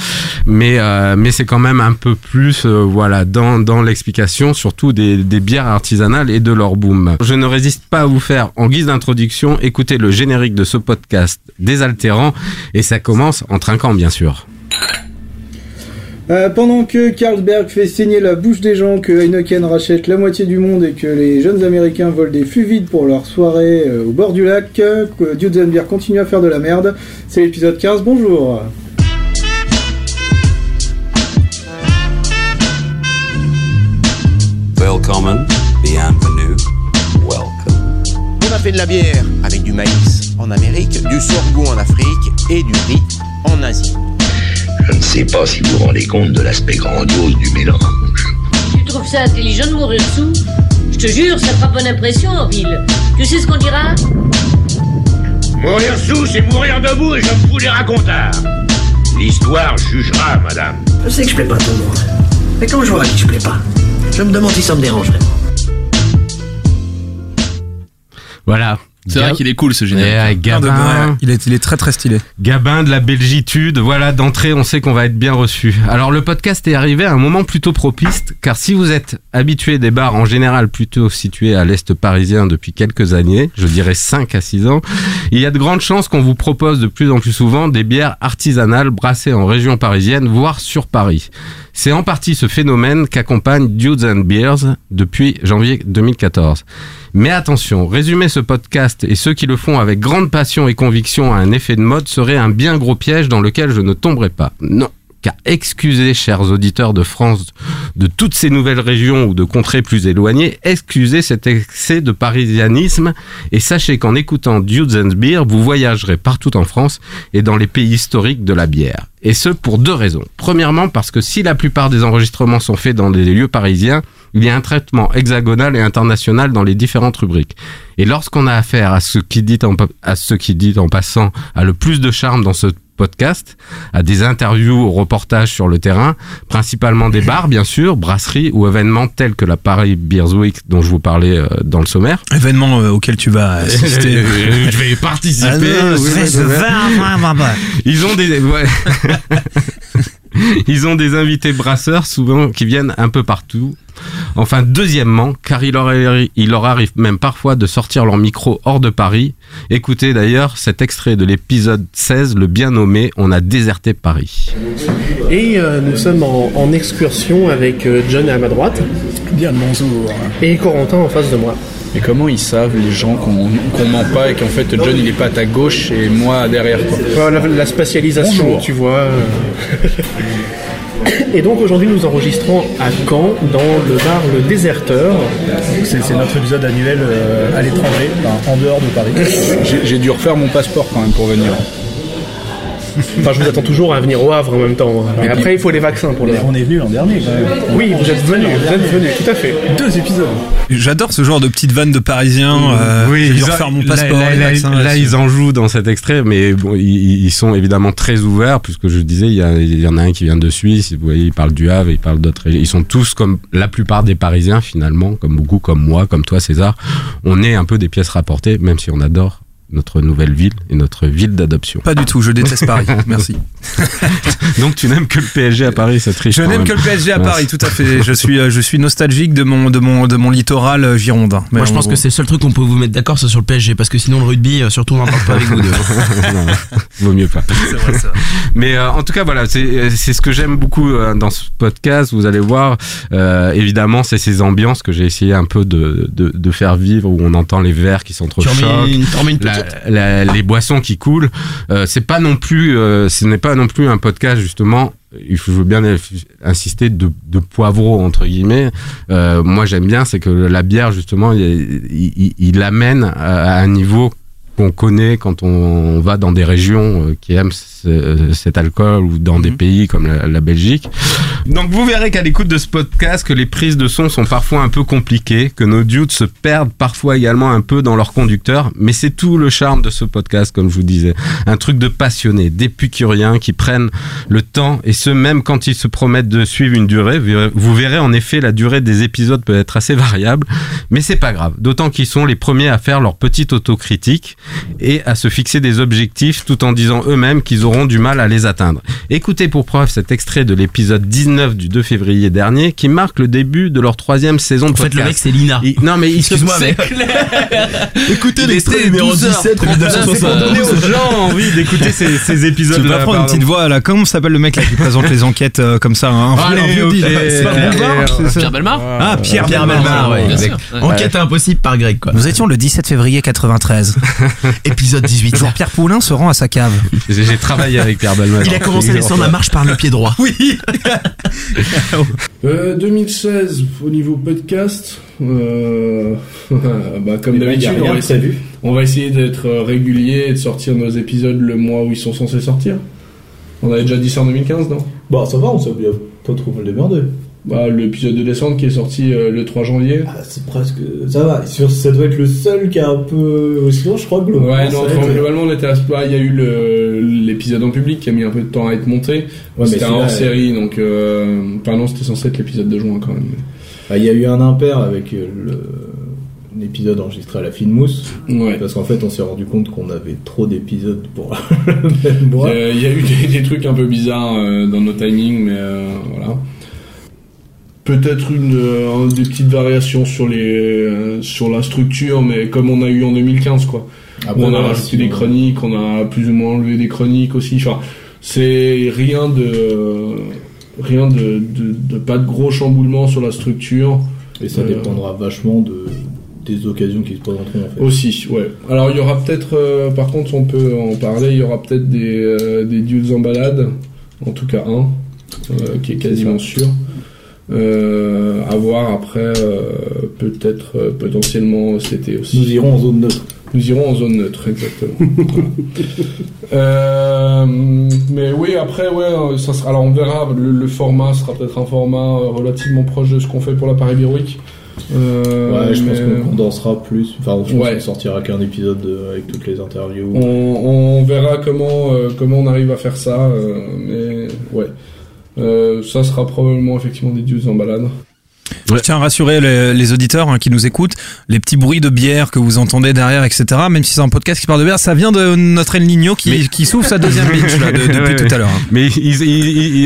Mais, euh, mais c'est quand même un peu plus, euh, voilà, dans, dans l'explication, surtout des, des bières artisanales et de leur boom. Je ne résiste pas à vous faire, en guise d'introduction, écouter le générique de ce podcast désaltérant. Et ça commence en trinquant, bien sûr. Euh, pendant que Carlsberg fait saigner la bouche des gens, que Heineken rachète la moitié du monde et que les jeunes américains volent des fûts vides pour leur soirée euh, au bord du lac, euh, que Dudenbier continue à faire de la merde, c'est l'épisode 15, bonjour Welcome, bienvenue, welcome. On a fait de la bière avec du maïs en Amérique, du sorgho en Afrique et du riz en Asie. Je ne sais pas si vous vous rendez compte de l'aspect grandiose du mélange. Tu trouves ça intelligent de mourir dessous Je te jure, ça fera bonne impression en ville. Tu sais ce qu'on dira Mourir sous, c'est mourir debout et je me fous des racontars. L'histoire jugera, madame. Je sais que je plais pas à tout le monde. Mais quand je vois qui je plais pas, je me demande si ça me dérangerait. Voilà. C'est vrai qu'il est cool ce générique. Yeah, Gabin. Il est, il est très très stylé. Gabin de la Belgitude, voilà, d'entrée, on sait qu'on va être bien reçu. Alors le podcast est arrivé à un moment plutôt propice, car si vous êtes habitué des bars en général plutôt situés à l'est parisien depuis quelques années, je dirais 5 à 6 ans, il y a de grandes chances qu'on vous propose de plus en plus souvent des bières artisanales brassées en région parisienne, voire sur Paris. C'est en partie ce phénomène qu'accompagne Dudes and Beers depuis janvier 2014. Mais attention, résumer ce podcast et ceux qui le font avec grande passion et conviction à un effet de mode serait un bien gros piège dans lequel je ne tomberai pas. Non. Car excusez, chers auditeurs de France, de toutes ces nouvelles régions ou de contrées plus éloignées, excusez cet excès de parisianisme et sachez qu'en écoutant Dudes and Beer, vous voyagerez partout en France et dans les pays historiques de la bière. Et ce pour deux raisons. Premièrement, parce que si la plupart des enregistrements sont faits dans des lieux parisiens, il y a un traitement hexagonal et international dans les différentes rubriques. Et lorsqu'on a affaire à ce qui dit en, à ce qui dit en passant a le plus de charme dans ce podcast, à des interviews ou reportages sur le terrain, principalement des bars bien sûr, brasseries ou événements tels que la Paris Beers Week dont je vous parlais euh, dans le sommaire. Événement euh, auquel tu vas assister. je vais participer. Ah non, oui, c'est- oui, c'est oui. vraiment- Ils ont des ouais. Ils ont des invités brasseurs souvent qui viennent un peu partout. Enfin, deuxièmement, car il leur, il leur arrive même parfois de sortir leur micro hors de Paris. Écoutez d'ailleurs cet extrait de l'épisode 16, le bien nommé On a déserté Paris. Et euh, nous sommes en, en excursion avec euh, John à ma droite. Bien le bonjour. Et Corentin en face de moi. Et comment ils savent les gens qu'on ment pas et qu'en fait John il est pas à ta gauche et moi derrière toi Voilà la spatialisation, Bonjour. tu vois. euh. Et donc aujourd'hui nous enregistrons à Caen dans le bar Le Déserteur. C'est notre épisode annuel euh, à l'étranger, enfin, en dehors de Paris. J'ai- J'ai dû refaire mon passeport quand même pour venir. Enfin je vous attends toujours à venir au Havre en même temps. Mais après il faut les vaccins pour le on est venu l'an dernier quand même. Oui, vous êtes venus, vous êtes venus, tout à fait. Deux épisodes. J'adore ce genre de petites vannes de parisiens. euh, dû ils ont- refaire mon passeport. Là, là- vaccins, là, là-dessus. ils en jouent dans cet extrait, mais bon, ils, ils sont évidemment très ouverts, puisque je disais, il y, a- il y en a un qui vient de Suisse, vous voyez, il parle du Havre, il parle d'autres. Ils sont tous comme la plupart des Parisiens, finalement, comme beaucoup, comme moi, comme toi, César. On est un peu des pièces rapportées, même si on adore notre nouvelle ville et notre ville d'adoption. Pas du tout, je déteste Paris. Merci. Donc tu n'aimes que le PSG à Paris, ça triche. Je n'aime que le PSG à. Paris, tout à fait. Je suis, euh, je suis nostalgique de mon, de mon, de mon littoral euh, girondin. Mais Moi, je en pense gros- que c'est le seul truc qu'on peut vous mettre d'accord, c'est sur le PSG, parce que sinon le rugby, euh, surtout, on n'en parle pas avec vous deux. Non, vaut mieux pas. Mais euh, en tout cas, voilà, c'est c'est ce que j'aime beaucoup euh, dans ce podcast. Vous allez voir, euh, évidemment, c'est ces ambiances que j'ai essayé un peu de, de, de faire vivre, où on entend les verres qui Tu s'entrechoquent, t'en remets une les boissons qui coulent. Euh, c'est pas non plus, euh, ce n'est pas non plus un podcast justement. Il faut bien insister de, de poivreau entre guillemets. Euh, moi, j'aime bien, c'est que la bière justement, il- il amène à un niveau qu'on connaît quand on va dans des régions euh, qui aiment ce- cet alcool ou dans des pays comme la, la Belgique. Donc vous verrez qu'à l'écoute de ce podcast que les prises de son sont parfois un peu compliquées, que nos dudes se perdent parfois également un peu dans leur conducteur, mais c'est tout le charme de ce podcast comme je vous disais. Un truc de passionnés, d'épicuriens qui prennent le temps et ce même quand ils se promettent de suivre une durée. Vous verrez- Vous verrez en effet la durée des épisodes peut être assez variable, mais c'est pas grave. D'autant qu'ils sont les premiers à faire leur petite autocritique et à se fixer des objectifs tout en disant eux-mêmes qu'ils auront du mal à les atteindre. Écoutez pour preuve cet extrait de l'épisode 19 du 2 février dernier qui marque le début de leur troisième saison de En fait, le podcast. mec, c'est Lina. Il- non mais il se Excuse-moi, mais- Écoutez l'extrait numéro 17, 1972. Donner aux gens envie d'écouter ces, ces épisodes. Tu pas prendre une petite voix là, comment s'appelle le mec là qui présente les enquêtes euh, comme ça, un, un Allez, vieux ok. deal. C'est ça Pierre Belmar Ah, Pierre, Pierre Belmar. Ouais, sûr. Ouais. Enquête impossible par Greg, quoi. Nous étions le 17 février 93. Épisode 18. Le jour Pierre Poulain se rend à sa cave. J'ai j'ai travaillé avec Pierre Balmain. Il a commencé à descendre la marche par le pied droit. Oui. Euh, 2016, au niveau podcast, euh, bah, comme d'habitude, on, va essayer- prévu. on va essayer d'être euh, régulier et de sortir nos épisodes le mois où ils sont censés sortir. On avait déjà dit ça en 2015, non? Bah, ça va, on s'est bien pas trop mal démerdé. Bah, L'épisode de descente qui est sorti euh, le 3 janvier. Ah, c'est presque. Ça va, ça doit être le seul qui a un peu. Sinon, je crois que globalement. Ouais, non, être- globalement, on était à ce bah, Il y a eu l'épisode en public qui a mis un peu de temps à être monté. Ouais, c'était un hors série, donc. euh, Enfin, non, c'était censé être l'épisode de juin quand même. Bah, Il y a eu un impair avec euh, le... épisode enregistré à la fine mousse. Ouais. Parce qu'en fait, on s'est rendu compte qu'on avait trop d'épisodes pour le même mois. Il y a- il y a eu des, des trucs un peu bizarres euh, dans nos timings, mais euh, voilà. Peut-être une euh, des petites variations sur les euh, sur la structure, mais comme on a eu en 2015, quoi. Où on a voilà, rajouté des chroniques, on a plus ou moins enlevé des chroniques aussi. Enfin, c'est rien de rien de, de, de- pas de gros chamboulements sur la structure. Et ça Euh, dépendra vachement de, des occasions qui se présenteront en fait. Aussi, ouais. Alors il y aura peut-être, euh, par contre, on peut en parler, il y aura peut-être des, euh, des dudes en balade, en tout cas un, qui est quasiment sûr. Euh, à voir après, euh, peut-être euh, potentiellement cet été aussi. Nous irons en zone neutre. Nous irons en zone neutre, exactement. Voilà. Euh, mais oui, après, ouais, ça sera, alors on verra, le, le format sera peut-être un format relativement proche de ce qu'on fait pour la Paris Beer Week. Euh, ouais, je pense qu'on condensera plus. Enfin, je pense Ouais. qu'on sortira qu'un épisode de- avec toutes les interviews. On, on verra comment, euh, comment on arrive à faire ça, euh, mais ouais. Euh, ça sera probablement effectivement des dieux en balade. Je tiens à rassurer les, les auditeurs hein, qui nous écoutent, les petits bruits de bière que vous entendez derrière, etc. Même si c'est un podcast qui parle de bière, ça vient de notre El Nino qui, qui souffle sa deuxième bitch là, de- depuis Ouais, tout à l'heure. hein. Mais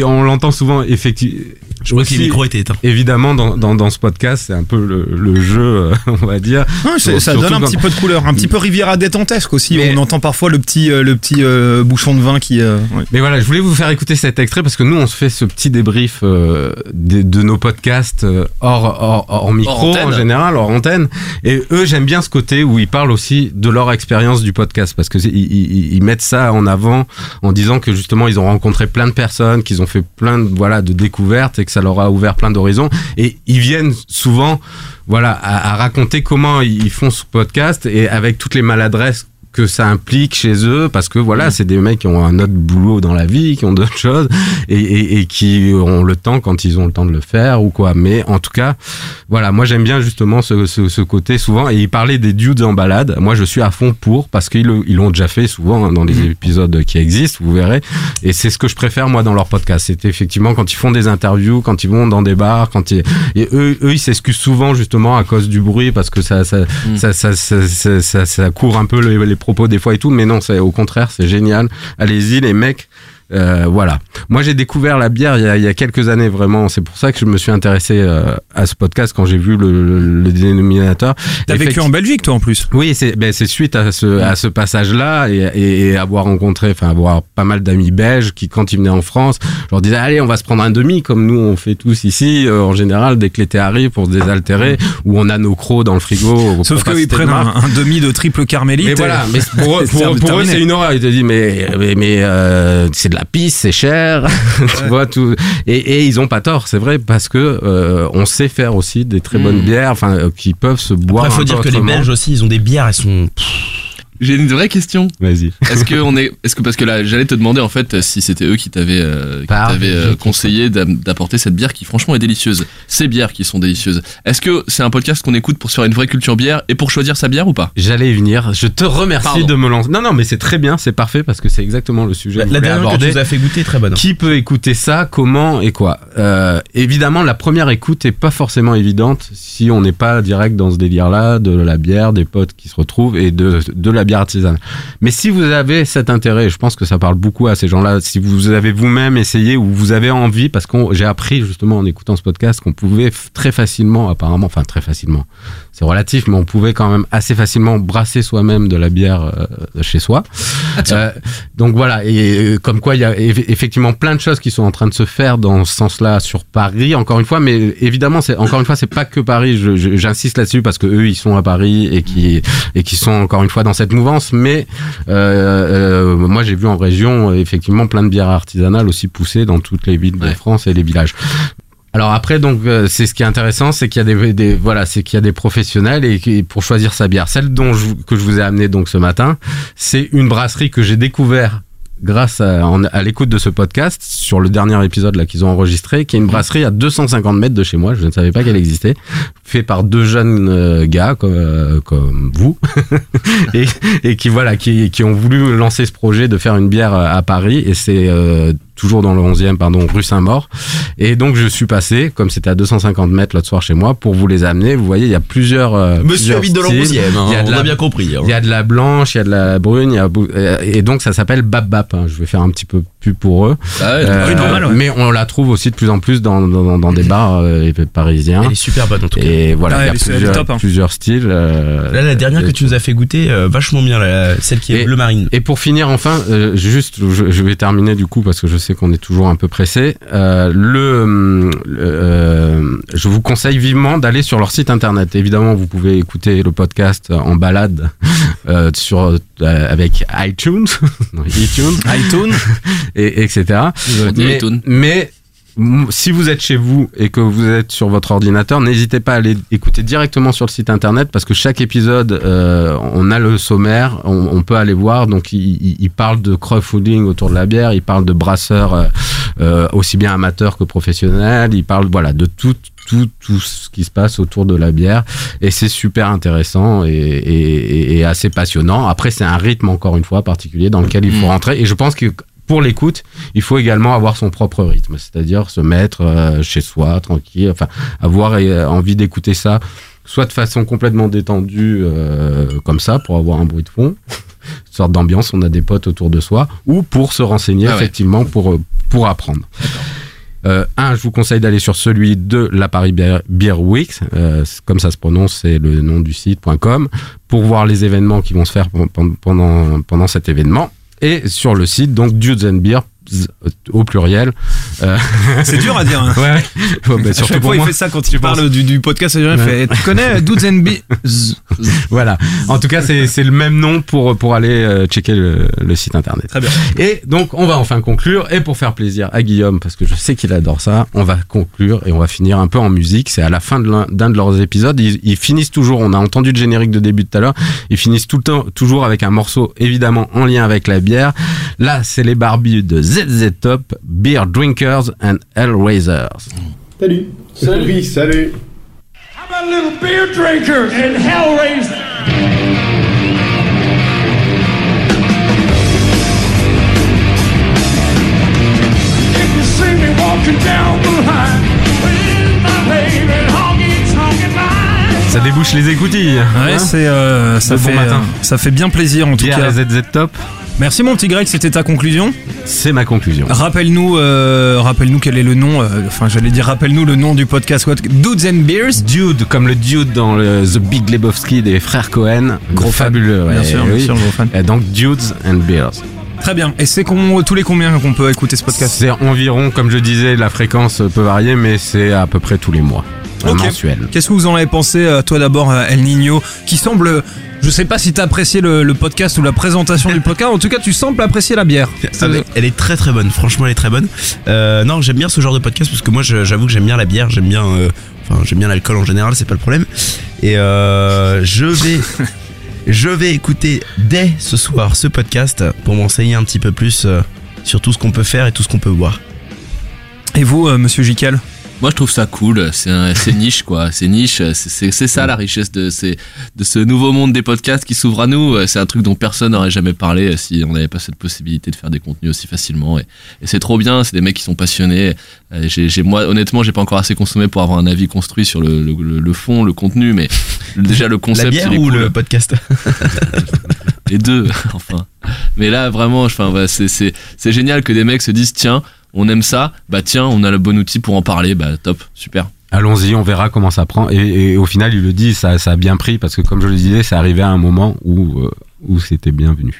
on l'entend souvent, effectivement. Je vois que les micros étaient éteints. Évidemment, dans, dans, dans ce podcast, c'est un peu le, le jeu, euh, on va dire. Ouais, ça donne un quand- petit peu de couleur, un petit peu Riviera détentesque aussi. Mais- On entend parfois le petit, euh, le petit euh, bouchon de vin qui. euh, ouais. Mais voilà, je voulais vous faire écouter cet extrait parce que nous, on se fait ce petit débrief euh, de, de nos podcasts euh, hors, hors, hors micro en général, hors antenne. Et eux, j'aime bien ce côté où ils parlent aussi de leur expérience du podcast parce que ils, ils, ils mettent ça en avant en disant que justement ils ont rencontré plein de personnes, qu'ils ont fait plein de voilà de découvertes et que ça leur a ouvert plein d'horizons. Et ils viennent souvent voilà à, à raconter comment ils font ce podcast et avec toutes les maladresses que ça implique chez eux parce que voilà c'est des mecs qui ont un autre boulot dans la vie qui ont d'autres choses et, et, et qui ont le temps quand ils ont le temps de le faire ou quoi. Mais en tout cas voilà moi j'aime bien justement ce, ce, ce côté souvent et il parlait des dudes en balade. Moi je suis à fond pour parce qu'ils l'ont déjà fait souvent hein, dans les épisodes qui existent vous verrez. Et c'est ce que je préfère moi dans leur podcast. C'est effectivement quand ils font des interviews quand ils vont dans des bars quand ils et eux eux ils s'excusent souvent justement à cause du bruit parce que ça ça ça, ça, ça, ça, ça- ça court un peu les, les propos des fois et tout mais non c'est au contraire c'est génial. Allez-y les mecs Euh, voilà. Moi, j'ai découvert la bière il y, a, il y a quelques années vraiment. C'est pour ça que je me suis intéressé euh, à ce podcast quand j'ai vu le, le, le dénominateur. T'as vécu en Belgique, toi, en plus Oui, c'est ben, suite à ce, à ce passage-là et, et, et avoir rencontré, enfin avoir pas mal d'amis belges qui, quand ils venaient en France, je leur disais allez, on va se prendre un demi comme nous on fait tous ici euh, en général dès que l'été arrive pour se désaltérer où on a nos crocs dans le frigo. Sauf qu'ils prennent un, demi de triple carmélite. Mais voilà, mais pour eux, c'est pour, pour eux terminé. c'est une horreur. Ils te disent mais mais, mais, c'est de la pisse, c'est cher, tu vois tout. Et, et ils ont pas tort, c'est vrai parce que euh, on sait faire aussi des très bonnes bières, enfin euh, qui peuvent se boire. Après, faut dire que les. Belges aussi, ils ont des bières, elles sont. J'ai une vraie question. Vas-y. Est-ce que on est, est-ce que parce que là, j'allais te demander en fait si c'était eux qui t'avaient, euh, qui Bah, t'avaient, euh, conseillé d'apporter cette bière qui franchement est délicieuse. Ces bières qui sont délicieuses. Est-ce que c'est un podcast qu'on écoute pour se faire une vraie culture bière et pour choisir sa bière ou pas? J'allais y venir. Je te remercie Pardon. de me lancer. Non, non, mais c'est très bien, c'est parfait parce que c'est exactement le sujet La, que la dernière que aborder. tu nous as fait goûter est très bonne. Qui peut écouter ça? Comment et quoi? Euh, Évidemment, la première écoute est pas forcément évidente si on n'est pas direct dans ce délire-là de la bière, des potes qui se retrouvent et de, de la bière artisanale. Mais si vous avez cet intérêt, je pense que ça parle beaucoup à ces gens-là, si vous avez vous-même essayé ou vous avez envie, parce que j'ai appris justement en écoutant ce podcast qu'on pouvait très facilement, apparemment, enfin très facilement, c'est relatif, mais on pouvait quand même assez facilement brasser soi-même de la bière euh, chez soi. Euh, donc voilà, et euh, comme quoi il y a eff- effectivement plein de choses qui sont en train de se faire dans ce sens-là sur Paris, encore une fois, mais évidemment, c'est encore une fois, c'est pas que Paris. J'insiste là-dessus parce que eux, ils sont à Paris et qui et qui sont encore une fois dans cette mouvance. Mais euh, euh, moi, j'ai vu en région effectivement plein de bières artisanales aussi poussées dans toutes les villes de France et les villages. Alors après, donc, euh, c'est ce qui est intéressant, c'est qu'il y a des, des- voilà, c'est qu'il y a des professionnels et, pour choisir sa bière. Celle dont je, que je vous ai amené donc ce matin, c'est une brasserie que j'ai découvert grâce à, à l'écoute de ce podcast sur le dernier épisode là qu'ils ont enregistré, qui est une brasserie à 250 mètres de chez moi. Je ne savais pas qu'elle existait, fait par deux jeunes euh, gars comme, euh, comme vous. Et, et qui voilà, qui, qui ont voulu lancer ce projet de faire une bière à à Paris. Et c'est euh, toujours dans le 11e, pardon, rue Saint-Maur. Et donc, je suis passé, comme c'était à 250 mètres l'autre soir chez moi, pour vous les amener. Vous voyez, il y a plusieurs. euh, Monsieur plusieurs habite dans le styles. 11e, hein, Il y a de on la- a bien compris. hein. Il y a de la blanche, il y a de la brune, il y a et donc ça s'appelle Bap Bap. hein. Je vais faire un petit peu pub pour eux. Ah ouais, Euh, normal, ouais. Mais on la trouve aussi de plus en plus dans, dans, dans des bars euh, parisiens. Elle est super bonne en tout cas. Et voilà, Ah, il y a plusieurs, top, hein. plusieurs styles. euh, Là, la dernière que tu nous as fait goûter, euh, vachement bien, celle qui est et, bleu marine. Et pour finir, enfin, euh, juste, je, je vais terminer du coup parce que je sais qu'on est toujours un peu pressé. Euh, le, le, euh, je vous conseille vivement d'aller sur leur site internet. Évidemment, vous pouvez écouter le podcast en balade euh, sur euh, avec iTunes, non, iTunes, iTunes, et etc. Mais, si vous êtes chez vous et que vous êtes sur votre ordinateur, n'hésitez pas à aller écouter directement sur le site internet parce que chaque épisode, euh, on a le sommaire, on, on peut aller voir. Donc, il, il- parle de crowdfunding autour de la bière, il parle de brasseurs euh, euh, aussi bien amateurs que professionnels, il parle voilà de tout tout tout ce qui se passe autour de la bière et c'est super intéressant et, et- et assez passionnant. Après, c'est un rythme encore une fois particulier dans lequel il faut rentrer et je pense que pour l'écoute, il faut également avoir son propre rythme, c'est-à-dire se mettre euh, chez soi, tranquille, enfin avoir euh, envie d'écouter ça, soit de façon complètement détendue, euh, comme ça, pour avoir un bruit de fond, une sorte d'ambiance, on a des potes autour de soi, ou pour se renseigner Ah ouais. effectivement pour, pour apprendre. Euh, un, je vous conseille d'aller sur celui de la Paris Beer, Week, euh, comme ça se prononce, c'est le nom du site.com, pour voir les événements qui vont se faire pen- pendant, pendant cet événement. Et sur le site, donc Dudes Beer, au pluriel. euh, C'est dur à dire. hein. Ouais, bah, À surtout chaque pour fois, il moi. fait ça quand il parle du, du podcast. Il fait, tu connais and Be voilà. En tout cas, c'est le même nom pour, pour aller euh, checker le, le site internet. Très bien. Et donc, on va enfin conclure. Et pour faire plaisir à Guillaume, parce que je sais qu'il adore ça, on va conclure et on va finir un peu en musique. C'est à la fin de d'un de leurs épisodes. Ils, ils finissent toujours, on a entendu le générique de début tout à l'heure, ils finissent tout le temps, toujours avec un morceau évidemment en lien avec la bière. Là, c'est les Barbies de ZZ Top, Beer Drinkers and Hellraisers. Salut. Salut. salut. How about a little beer drinkers and hellraiser? If you see me walking down the line, with my baby honky tonkin' line. Ça débouche les écoutilles. Ouais, hein c'est euh, ça Le bon fait matin. euh, ça fait bien plaisir en tout Bière cas. ZZ Top, Merci mon petit Greg, c'était ta conclusion. c'est ma conclusion. Rappelle-nous, euh, rappelle-nous quel est le nom. euh, enfin, j'allais dire, rappelle-nous le nom du podcast. What Dudes and Beers. Dude, comme le dude dans le The Big Lebowski des frères Cohen. Gros fabuleux. Bien ouais, sûr, bien oui. sûr, gros fan. Et donc Dudes and Beers. Très bien. Et c'est tous les combien qu'on peut écouter ce podcast C'est environ, comme je disais, la fréquence peut varier, mais c'est à peu près tous les mois. Mensuel. Qu'est-ce que vous en avez pensé, euh, toi d'abord, euh, El Nino, qui semble. Je sais pas si t'as apprécié le, le podcast ou la présentation du podcast. En tout cas, tu sembles apprécier la bière. Ah, Elle est très très bonne, franchement elle est très bonne. Euh, non, j'aime bien ce genre de podcast parce que moi j'avoue que j'aime bien la bière, j'aime bien, euh, enfin j'aime bien l'alcool en général, c'est pas le problème. Et euh, je vais je vais écouter dès ce soir ce podcast pour m'enseigner un petit peu plus sur tout ce qu'on peut faire et tout ce qu'on peut voir. Et vous, monsieur Jikel Moi, je trouve ça cool. C'est niche, quoi. C'est niche. C'est- ça la richesse de, ce nouveau monde des podcasts qui s'ouvre à nous. C'est un truc dont personne n'aurait jamais parlé si on n'avait pas cette possibilité de faire des contenus aussi facilement. Et, et c'est trop bien. C'est des mecs qui sont passionnés. Euh, j'ai- moi, honnêtement, j'ai pas encore assez consommé pour avoir un avis construit sur le, le, le- le fond, le contenu, mais déjà le concept. La bière ou cool. le podcast? Les deux, enfin. Mais là, vraiment, enfin, c'est génial que des mecs se disent tiens, on aime ça, bah tiens, on a le bon outil pour en parler, bah top, super. Allons-y, on verra comment ça prend. Et, et au final, il le dit, ça, ça a bien pris parce que, comme je le disais, c'est arrivé à un moment où, euh, où c'était bienvenu.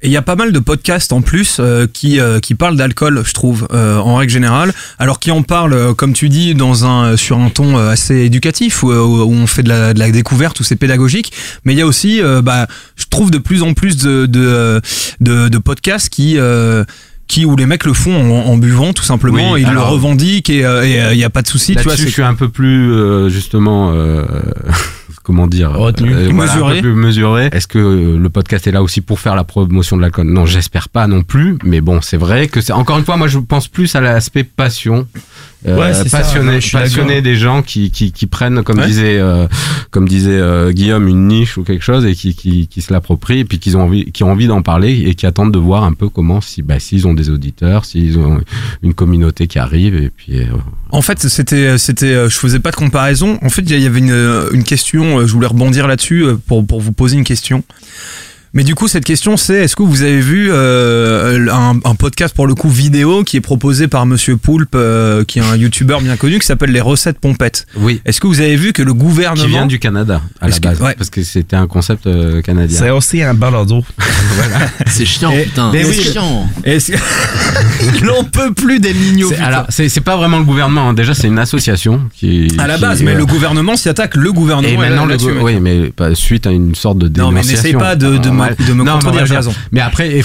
Et il y a pas mal de podcasts en plus euh, qui euh, qui parlent d'alcool, je trouve, euh, en règle générale. Alors qui en parlent, comme tu dis, dans un sur un ton assez éducatif où, où on fait de la, de la découverte, où c'est pédagogique. Mais il y a aussi, euh, bah, je trouve de plus en plus de de de, de podcasts qui euh, qui où les mecs le font en, en buvant tout simplement, Oui, ils alors- le revendiquent et euh, et, euh, il y a pas de souci, tu vois. Je suis un peu plus, euh, justement, euh, comment dire, Retenu. euh, voilà, un Mesuré. peu plus mesuré. Est-ce que euh, le podcast est là aussi pour faire la promotion de l'alcool? Non, j'espère pas non plus. Mais bon, c'est vrai que c'est encore une fois, moi, je pense plus à l'aspect passion. Euh, Ouais, ça, passionné, je suis passionné des gens qui, qui, qui prennent, comme Ouais. disait, euh, comme disait euh, Guillaume, une niche ou quelque chose et qui, qui, qui se l'approprient et puis qui ont envie, qui ont envie d'en parler et qui attendent de voir un peu comment, si, bah, s'ils ont des auditeurs, s'ils ont une communauté qui arrive et puis. En fait, c'était, c'était, je faisais pas de comparaison. En fait, il y avait une, une question. Je voulais rebondir là-dessus pour pour vous poser une question. Mais du coup, cette question, c'est est-ce que vous avez vu euh, un, un podcast pour le coup vidéo qui est proposé par Monsieur Poulpe, euh, qui est un YouTuber bien connu, qui s'appelle les recettes pompettes? Oui. Est-ce que vous avez vu que le gouvernement qui vient du Canada à la que- base ouais. parce que c'était un concept euh, canadien. C'est aussi un balado. C'est chiant, Et- putain. mais C'est oui, chiant. Est-ce que- Il en peut plus des. C'est- alors c'est c'est pas vraiment le gouvernement. hein. Déjà c'est une association qui à la qui, base, mais le gouvernement s'y attaque. Le gouvernement. et maintenant le oui mais pas suite à une sorte de Non, mais dénonciation. n'essaye pas de- de de me Non, contredire, j'ai raison. Mais après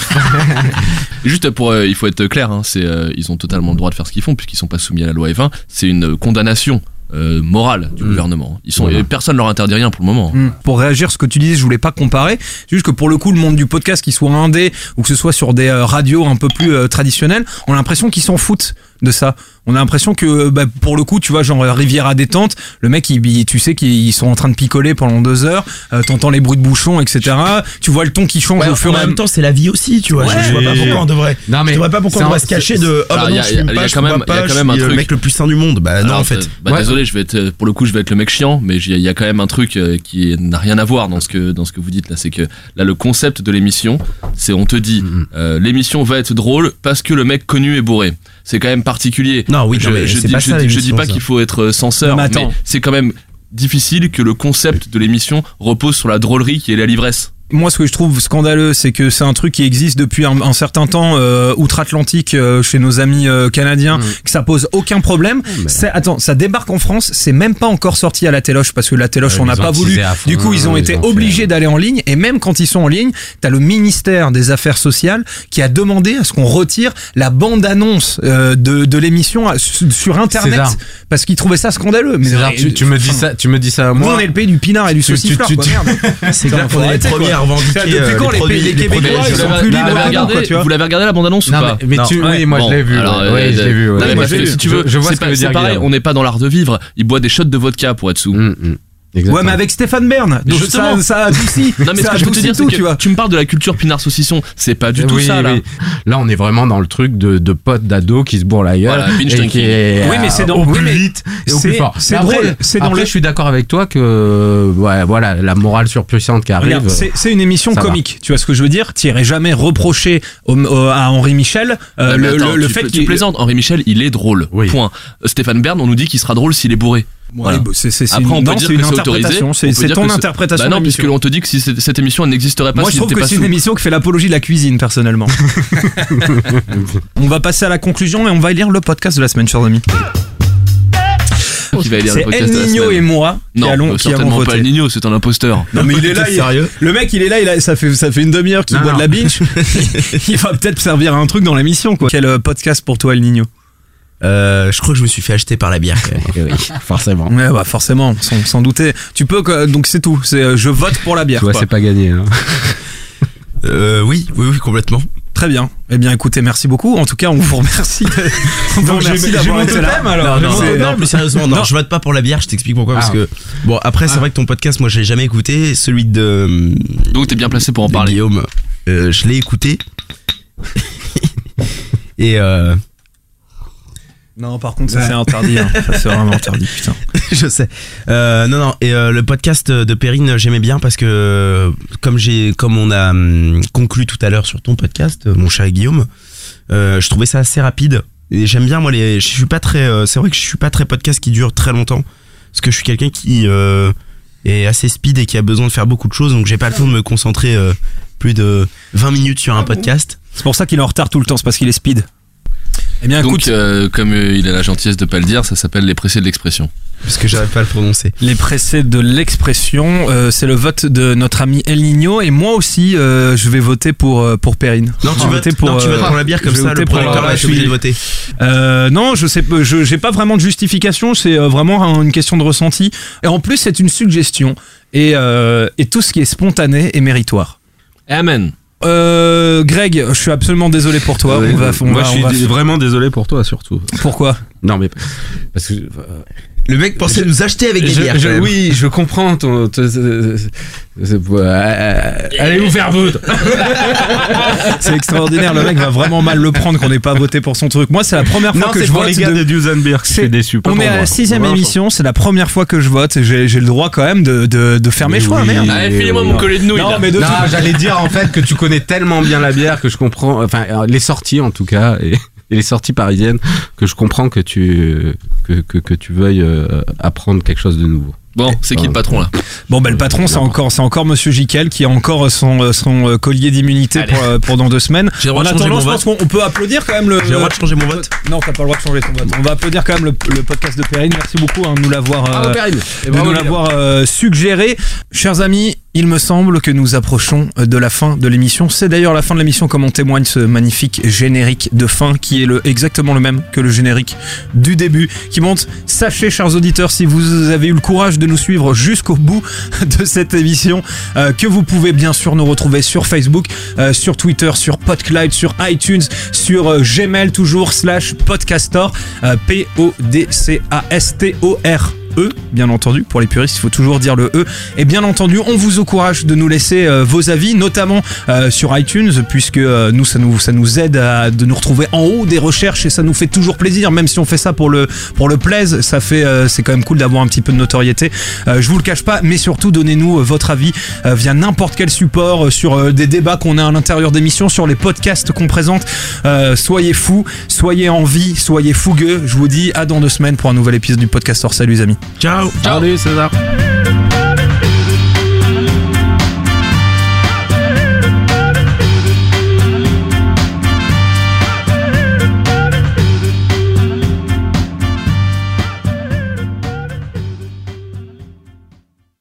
Juste pour, euh, il faut être clair, hein, c'est, euh, ils ont totalement le droit de faire ce qu'ils font puisqu'ils sont pas soumis à la loi F1. C'est une condamnation euh, morale du gouvernement. Ils sont, Voilà. personne leur interdit rien pour le moment. Hmm. Pour réagir à ce que tu disais, je voulais pas comparer. C'est juste que pour le coup, le monde du podcast, qu'il soit indé ou que ce soit sur des euh, radios un peu plus euh, traditionnelles, on a l'impression qu'ils s'en foutent de ça. On a l'impression que, bah, pour le coup, tu vois, genre euh, Rivière à détente, le mec, il, il- tu sais qu'ils sont en train de picoler pendant deux heures, euh, t'entends les bruits de bouchons, etc. Tu vois le ton qui change Ouais, au fur en et à même mesure. temps, c'est la vie aussi, tu vois. Ouais, je, je vois pas pourquoi on devrait. Non, mais je vois pas pourquoi on devrait se cacher de. Oh Alors, bah il y non, a- je fume il y a pas, je quand bois même- il y a pas, je même suis le truc. mec le plus sain du monde. Bah non, Alors, en fait. euh, bah, Ouais. désolé, je vais être euh, pour le coup, je vais être le mec chiant, mais il y, a- il y a quand même un truc euh, qui n'a rien à voir dans ce que dans ce que vous dites là, c'est que là le concept de l'émission, c'est on te dit Mm-hmm. euh, l'émission va être drôle parce que le mec connu est bourré. C'est quand même particulier. Non, oui, je, non, mais je c'est dis, pas je, ça, dis- je dis l'émission, pas ça. qu'il faut être euh, censeur, mais mais, c'est quand même difficile que le concept de l'émission repose sur la drôlerie qui est la l'ivresse. Moi, ce que je trouve scandaleux, c'est que c'est un truc qui existe depuis un, un certain temps euh, outre-Atlantique euh, chez nos amis euh, canadiens, que ça pose aucun problème. C'est attends, ça débarque en France, c'est même pas encore sorti à la téloche parce que la téloche on n'a pas voulu. Du coup, ils ont ils été ont obligés d'aller en ligne et même quand ils sont en ligne, t'as le ministère des Affaires sociales qui a demandé à ce qu'on retire la bande-annonce euh, de, de l'émission à- sur internet parce qu'ils trouvaient ça scandaleux. Mais César, tu, tu me dis ça, tu me dis ça à Nous, moi. on est le pays du pinard et du Tu- tu-. C'est clair est les premiers à revendiquer. Depuis euh, quand les, Québécois ils sont plus Vous libres l'avez que nous, regardé, quoi, tu vois vous l'avez regardé la bande annonce ou Non, pas mais, tu, oui, moi Bon, je l'ai vu. ouais, euh, je l'ai vu. si tu veux, je, vois c'est ce que veut dire pareil, on n'est pas dans l'art de vivre. Il boit des shots de vodka pour être sous. Hum. Ouais, Exactement. mais avec Stéphane Bern. Donc Justement. ça, ça adoucit. Non mais ce ça que je veux te adoucit dire, c'est tout, que tu vois. tu me parles de la culture pinard saucisson, c'est pas du tout Oui, ça là. oui. Là, on est vraiment dans le truc de, de potes d'ado qui se bourrent la gueule. Voilà, et qui est, Oui, mais c'est dans- au oui, plus mais vite et au plus fort. c'est Après- drôle, c'est dans après, le- je suis d'accord avec toi que, ouais, voilà, la morale surpuissante qui arrive. Regarde, c'est c'est une émission va. comique, tu vois ce que je veux dire? T'irais jamais reprocher au- au- à Henri Michel euh, le, attends, le- le tu fait qu'il plaisantes. Henri Michel, il est drôle. Point. Euh, Stéphane Bern, on nous dit qu'il sera drôle s'il est bourré. Voilà. Ouais, c'est- Après, une- on peut non, dire c'est que c'est autorisé. ton interprétation Bah non, puisque l'on te dit que si cette émission n'existerait pas Moi, je trouve que c'est une émission qui fait l'apologie de la cuisine, personnellement. on va passer à la conclusion et on va lire le podcast de la semaine, chers amis. Qui va lire le C'est podcast El la Nino et moi qui Non, allons, euh, qui avons certainement pas voté. El Nino, c'est un imposteur. Non mais il est là, il- sérieux le mec il est là, il a- ça fait ça fait une demi-heure qu'il Non, boit de la binge. il va peut-être servir à un truc dans l'émission quoi. Quel euh, podcast pour toi El Nino Euh, je crois que je me suis fait acheter par la bière. Quand même. oui, forcément. Ouais, bah forcément, sans, sans douter. Tu peux, que- donc c'est tout. C'est euh, je vote pour la bière. Tu vois, c'est pas gagné. Hein. Euh, oui, oui, oui, complètement. Très bien. Eh bien, écoutez, merci beaucoup. En tout cas, on vous remercie. on vous Donc, remercie j'ai- d'avoir j'ai mon été là. totem, alors. Non, non, C'est- non, plus sérieusement, non, Non. je vote pas pour la bière, je t'explique pourquoi. Parce Ah. que, bon, après, c'est vrai que ton podcast, moi, je l'ai jamais écouté. Celui de, Donc t'es bien placé pour en parler. Guillaume, euh, je l'ai écouté. Et, euh, Non, par contre, ça c'est interdit. hein. Ça c'est vraiment interdit, putain. je sais. Euh, non, non. Et euh, le podcast de Perrine, j'aimais bien parce que, comme j'ai, comme on a hum, conclu tout à l'heure sur ton podcast, euh, mon cher Guillaume, euh, je trouvais ça assez rapide. Et j'aime bien moi les. Je suis pas très. euh, c'est vrai que je suis pas très podcast qui dure très longtemps parce que je suis quelqu'un qui euh, est assez speed et qui a besoin de faire beaucoup de choses, donc j'ai pas le temps de me concentrer euh, plus de 20 minutes sur un podcast. C'est pour ça qu'il est en retard tout le temps, c'est parce qu'il est speed. Eh bien, Donc écoute, euh, comme euh, il a la gentillesse de pas le dire, ça s'appelle les pressés de l'expression. Parce que j'arrive pas à le prononcer. les pressés de l'expression, euh, c'est le vote de notre ami El Nino et moi aussi, euh, je vais voter pour euh, pour Perrine. Non, tu Je vais votes voter non, tu euh, votes pour la bière comme je vais ça, le pour, producteur va je être obligé de voter. Euh, non, je sais, pas, je j'ai pas vraiment de justification. C'est euh, vraiment un- une question de ressenti. Et en plus, c'est une suggestion. Et, euh, et tout ce qui est spontané est méritoire. Amen. Euh, Greg, je suis absolument désolé pour toi. Ouais, on va, on moi, va- je suis on va- dé- vraiment désolé pour toi, surtout. Pourquoi? Non, mais parce que Le mec pensait nous acheter avec des Je- bières. je- quand même. oui, je comprends ton. ton- euh, allez vous faire foutre. C'est extraordinaire. Le mec va vraiment mal le prendre qu'on n'ait pas voté pour son truc. Moi, c'est la première fois Non, que je vote. les gars de- de C'est- déçu. pas On pour est à la sixième émission, c'est la première fois que je vote et j'ai le droit quand même de, de, de faire mes Mais choix, oui. merde. Allez, filez-moi mon non. collier de nouilles. Non, là. mais Non, j'allais dire en fait que tu connais tellement bien la bière que je comprends, enfin les sorties en tout cas et, et les sorties parisiennes que je comprends que tu que, que, que tu veuilles euh, apprendre quelque chose de nouveau. Bon, c'est qui le patron là Bon, ben le patron, c'est encore, c'est encore Monsieur Jiquel qui a encore son, son euh, collier d'immunité pour, euh, pour dans deux semaines. J'ai le droit En de changer attendant, mon je pense qu'on on peut applaudir quand même le. J'ai le droit de changer mon vote. Non, t'as pas le droit de changer ton vote. On va applaudir quand même le, le podcast de Perrine. Merci beaucoup hein, de nous l'avoir euh. Et de nous l'avoir euh, suggéré. Chers amis, il me semble que nous approchons de la fin de l'émission. C'est d'ailleurs la fin de l'émission comme en témoigne ce magnifique générique de fin qui est exactement le même que le générique du début qui monte. Sachez, chers auditeurs, si vous avez eu le courage de nous suivre jusqu'au bout de cette émission, euh, que vous pouvez bien sûr nous retrouver sur Facebook, euh, sur Twitter, sur Podcloud, sur iTunes, sur euh, Gmail toujours slash podcastor, P-O-D-C-A-S-T-O-R. E, bien entendu, pour les puristes, il faut toujours dire le E. Et bien entendu, on vous encourage de nous laisser euh, vos avis, notamment euh, sur iTunes, puisque euh, nous, ça nous, ça nous aide à de nous retrouver en haut des recherches et ça nous fait toujours plaisir, même si on fait ça pour le, pour le plaise, ça fait, c'est quand même cool d'avoir un petit peu de notoriété. Je vous le cache pas, mais surtout donnez-nous votre avis via n'importe quel support sur des débats qu'on a à l'intérieur d'émissions, sur les podcasts qu'on présente. Soyez fous, soyez en vie, soyez fougueux. Je vous dis à dans deux semaines pour un nouvel épisode du podcast. Salut les amis. Ciao. Ciao. Salut César.